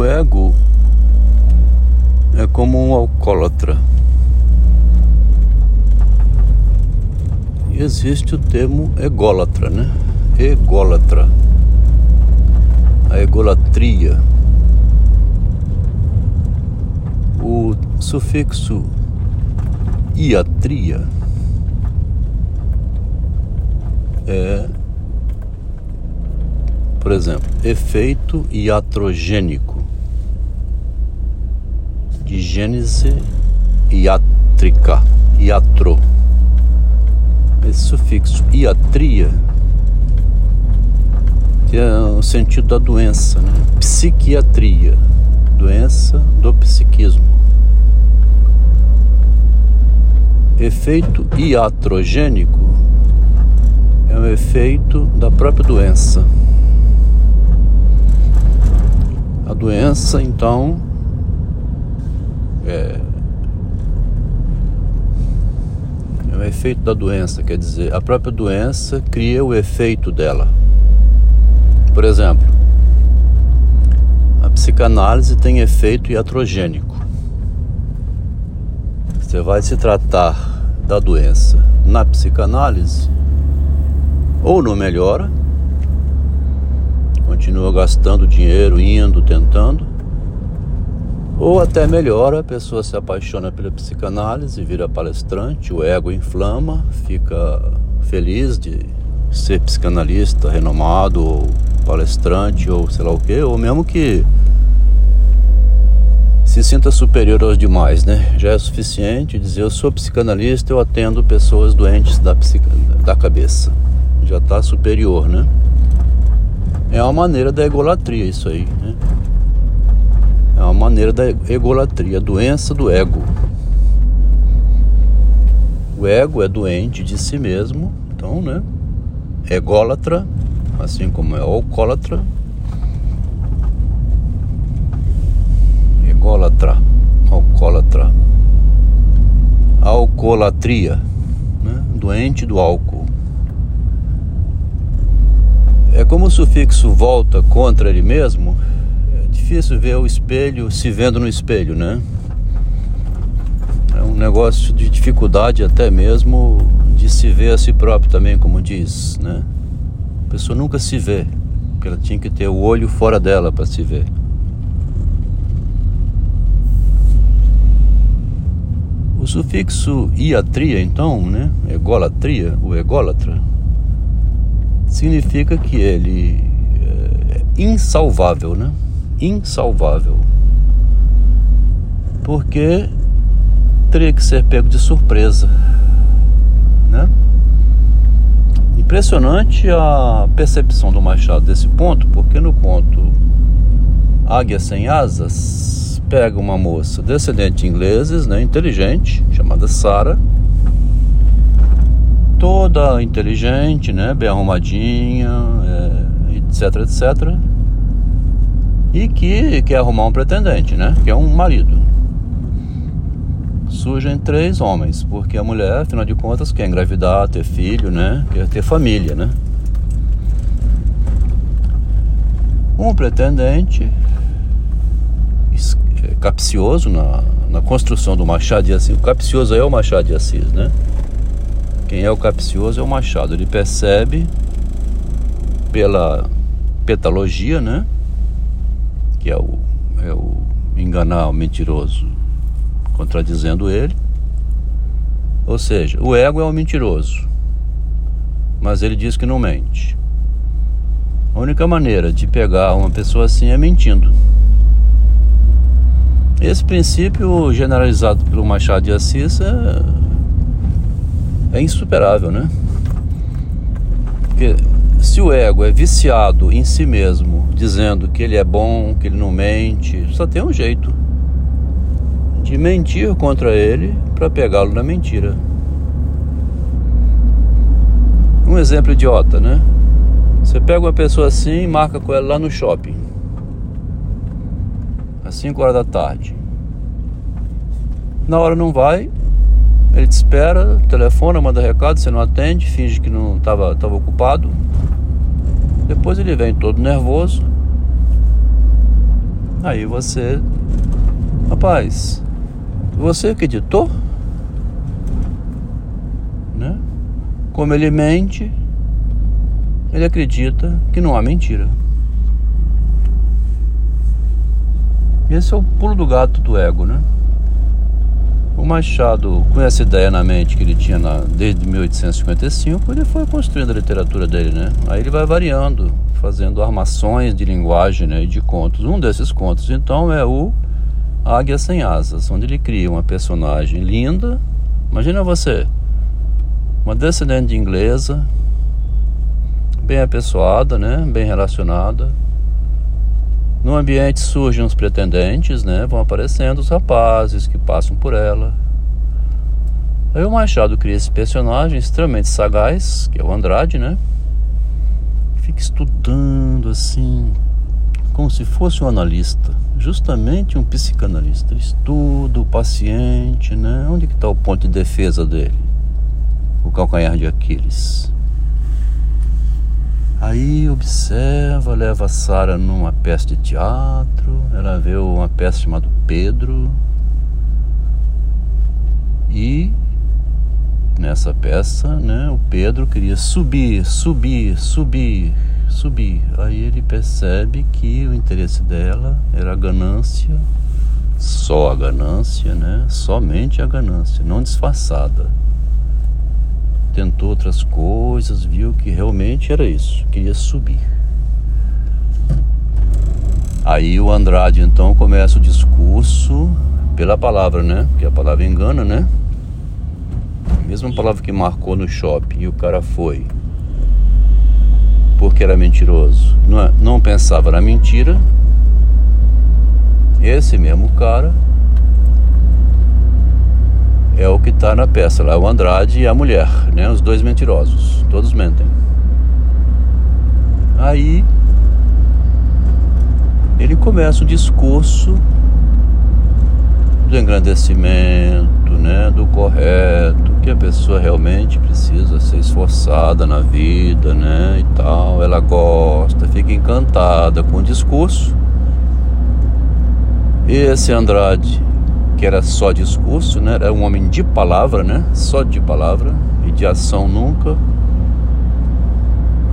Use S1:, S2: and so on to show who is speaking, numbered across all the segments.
S1: O ego é como um alcoólatra. E existe o termo ególatra, né? Ególatra. A egolatria. O sufixo iatria é, por exemplo, efeito iatrogênico de gênese iátrica, iatro. Esse sufixo iatria é o sentido da doença, né? Psiquiatria, doença do psiquismo. Efeito iatrogênico é um efeito da própria doença. A doença, então, é, é o efeito da doença, quer dizer, a própria doença cria o efeito dela. Por exemplo, a psicanálise tem efeito iatrogênico. Você vai se tratar da doença na psicanálise, ou não melhora, continua gastando dinheiro, indo, tentando, ou até melhora, a pessoa se apaixona pela psicanálise, vira palestrante, o ego inflama, fica feliz de ser psicanalista renomado, ou palestrante, ou sei lá o que, ou mesmo que se sinta superior aos demais, né? Já é suficiente dizer eu sou psicanalista, eu atendo pessoas doentes da, da cabeça já está superior, né? É uma maneira da egolatria isso aí, né? É uma maneira da egolatria, doença do ego. O ego é doente de si mesmo, então, né? Ególatra, assim como é alcoólatra. Ególatra, alcoólatra. Alcoolatria, né? doente do álcool. É como o sufixo volta contra ele mesmo, é difícil ver o espelho se vendo no espelho, né? É um negócio de dificuldade até mesmo de se ver a si próprio também, como diz, né? A pessoa nunca se vê, porque ela tinha que ter o olho fora dela para se ver. O sufixo iatria, então, né? Egolatria, o ególatra, significa que ele é insalvável, né? Insalvável. Porque teria que ser pego de surpresa, né? Impressionante a percepção do Machado desse ponto, porque no ponto Águia sem asas pega uma moça descendente de ingleses, né, inteligente, chamada Sara, toda inteligente, né, bem arrumadinha, é, etc, etc. E que quer arrumar um pretendente, né, que é um marido. Surgem três homens, porque a mulher, afinal de contas, quer engravidar, ter filho, né, quer ter família, né. Um pretendente é, capcioso na, na construção do Machado de Assis. O capcioso é o Machado de Assis, né? Quem é o capcioso é o Machado. Ele percebe pela petalogia, né? Que é o, é o enganar o mentiroso, contradizendo ele. Ou seja, o ego é o mentiroso, mas ele diz que não mente. A única maneira de pegar uma pessoa assim é mentindo. Esse princípio generalizado pelo Machado de Assis é é insuperável, né? Porque se o ego é viciado em si mesmo, dizendo que ele é bom, que ele não mente, só tem um jeito de mentir contra ele para pegá-lo na mentira. Um exemplo idiota, né? Você pega uma pessoa assim e marca com ela lá no shopping. Às 5 horas da tarde. Na hora não vai, ele te espera, telefona, manda recado, você não atende, finge que não estava tava ocupado. Depois ele vem todo nervoso. Aí você, rapaz, você acreditou? Né? Como ele mente, ele acredita que não há mentira. Esse é o pulo do gato do ego, né? O Machado, com essa ideia na mente que ele tinha na, desde 1855, ele foi construindo a literatura dele, né? Aí ele vai variando, fazendo armações de linguagem né, e de contos. Um desses contos, então, é o Águia Sem Asas, onde ele cria uma personagem linda. Imagina você, uma descendente de inglesa, bem apessoada, né, bem relacionada, no ambiente surgem os pretendentes, né? Vão aparecendo os rapazes que passam por ela. Aí o Machado cria esse personagem extremamente sagaz, que é o Andrade, né? Fica estudando assim, como se fosse um analista, justamente um psicanalista. estuda o paciente, né? Onde que está o ponto de defesa dele? O calcanhar de Aquiles. Aí observa, leva a Sara numa peça de teatro, ela vê uma peça chamada Pedro. E nessa peça, né, o Pedro queria subir, subir, subir, subir. Aí ele percebe que o interesse dela era a ganância, só a ganância, né? Somente a ganância, não disfarçada tentou outras coisas, viu que realmente era isso, queria subir. Aí o Andrade então começa o discurso pela palavra, né? Porque a palavra engana, né? A mesma palavra que marcou no shopping e o cara foi. Porque era mentiroso. Não, é, não pensava na mentira. Esse mesmo cara é o que está na peça lá, o Andrade e a mulher, né? Os dois mentirosos, todos mentem. Aí ele começa o discurso do engrandecimento, né, do correto, que a pessoa realmente precisa ser esforçada na vida, né, e tal. Ela gosta, fica encantada com o discurso. Esse Andrade que era só discurso, né? Era um homem de palavra, né? Só de palavra e de ação nunca.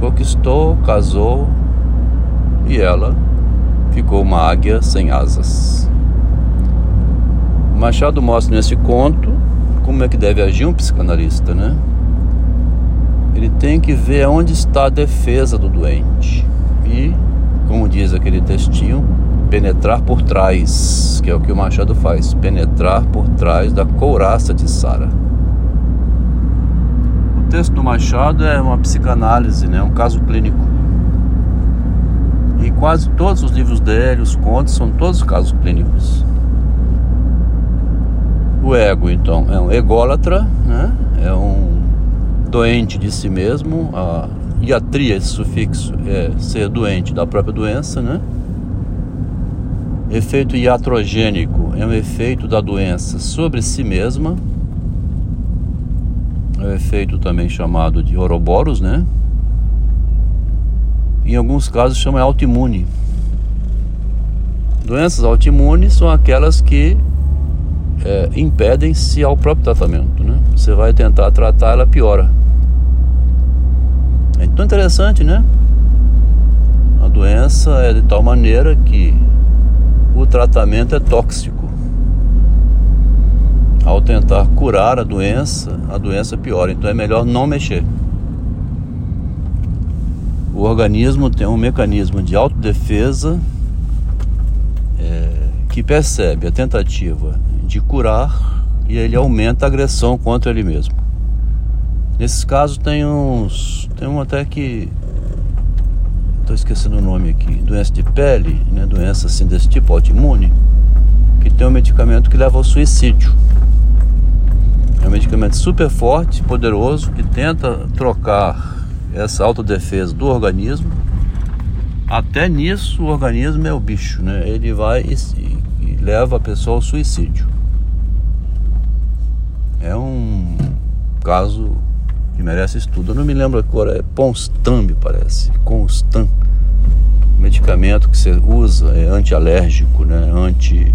S1: Conquistou, casou e ela ficou uma águia sem asas. Machado mostra nesse conto como é que deve agir um psicanalista, né? Ele tem que ver onde está a defesa do doente. E, como diz aquele textinho, penetrar por trás, que é o que o Machado faz, penetrar por trás da couraça de Sara. O texto do Machado é uma psicanálise, né, um caso clínico. E quase todos os livros dele, os contos, são todos casos clínicos. O ego, então, é um ególatra, né? é um doente de si mesmo. A iatria, esse sufixo, é ser doente da própria doença, né? Efeito iatrogênico é um efeito da doença sobre si mesma. É um efeito também chamado de Ouroboros, né? Em alguns casos chama autoimune. Doenças autoimunes são aquelas que é, impedem-se ao próprio tratamento, né? Você vai tentar tratar, ela piora. É tão interessante, né? A doença é de tal maneira que o tratamento é tóxico. Ao tentar curar a doença, a doença piora. Então é melhor não mexer. O organismo tem um mecanismo de autodefesa é, que percebe a tentativa de curar e ele aumenta a agressão contra ele mesmo. Nesses casos tem uns. Tem um até que estou esquecendo o nome aqui, doença de pele, né, doença assim desse tipo, autoimune, que tem um medicamento que leva ao suicídio. É um medicamento super forte, poderoso, que tenta trocar essa autodefesa do organismo. Até nisso o organismo é o bicho, né? Ele vai e, e leva a pessoa ao suicídio. É um caso que merece estudo. Eu não me lembro agora, é Ponstam, me parece. Constant. medicamento que você usa é antialérgico, né? Anti.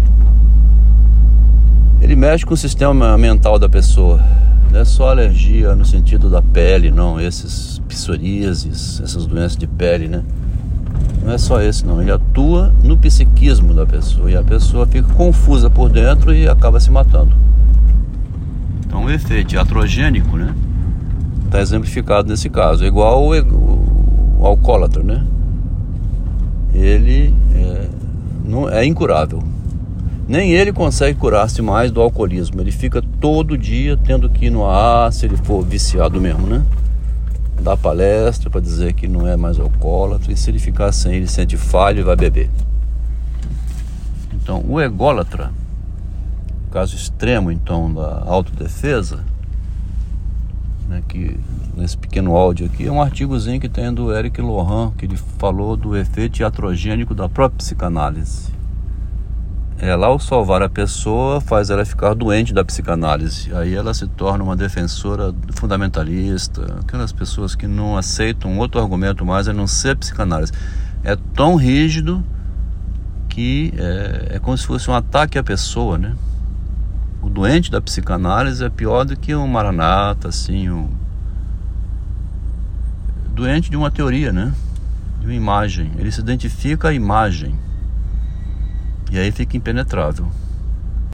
S1: Ele mexe com o sistema mental da pessoa. Não é só alergia no sentido da pele, não. Esses psoríases, essas doenças de pele, né? Não é só esse, não. Ele atua no psiquismo da pessoa e a pessoa fica confusa por dentro e acaba se matando. Então, o efeito iatrogênico, né? Está exemplificado nesse caso. É igual o, o, alcoólatra, né? Ele é, não, é incurável. Nem ele consegue curar-se mais do alcoolismo. Ele fica todo dia tendo que ir no ar se ele for viciado mesmo, né? dar palestra para dizer que não é mais alcoólatra e se ele ficar sem ele sente falha e vai beber. Então, o ególatra, caso extremo então da autodefesa, né, que nesse pequeno áudio aqui é um artigozinho que tem do Eric Lohan, que ele falou do efeito iatrogênico da própria psicanálise é, lá o salvar a pessoa faz ela ficar doente da psicanálise. Aí ela se torna uma defensora fundamentalista, aquelas pessoas que não aceitam outro argumento mais a não ser psicanálise. É tão rígido que é, é como se fosse um ataque à pessoa, né? O doente da psicanálise é pior do que um maranata, assim, um doente de uma teoria, né? De uma imagem. Ele se identifica a imagem. E aí fica impenetrável.